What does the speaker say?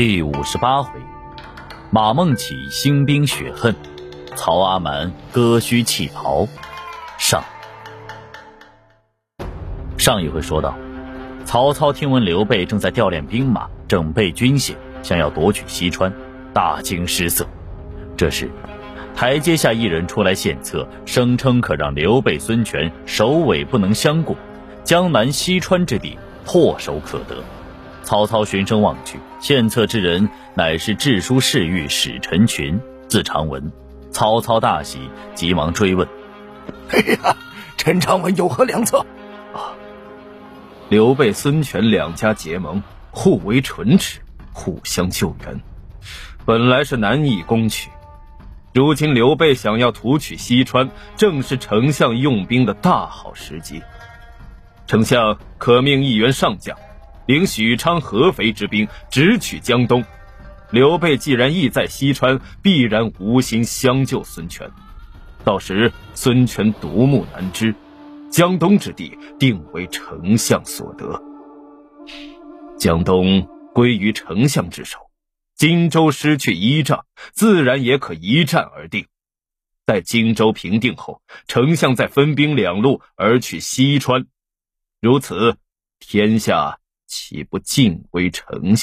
第五十八回，马孟起兴兵雪恨，曹阿瞒割须弃袍。上上一回说到，曹操听闻刘备正在调练兵马、整备军械，想要夺取西川，大惊失色。这时，台阶下一人出来献策，声称可让刘备、孙权首尾不能相顾，江南西川之地唾手可得。曹操循声望去，献策之人乃是治书侍御史陈群，字长文。曹操大喜，急忙追问：“哎呀，陈长文有何良策？”啊，刘备、孙权两家结盟，互为唇齿，互相救援，本来是难以攻取。如今刘备想要图取西川，正是丞相用兵的大好时机。丞相可命一员上将。领许昌、合肥之兵，直取江东。刘备既然意在西川，必然无心相救孙权。到时孙权独木难支，江东之地定为丞相所得。江东归于丞相之手，荆州失去依仗，自然也可一战而定。待荆州平定后，丞相再分兵两路而取西川。如此，天下。岂不尽归丞相？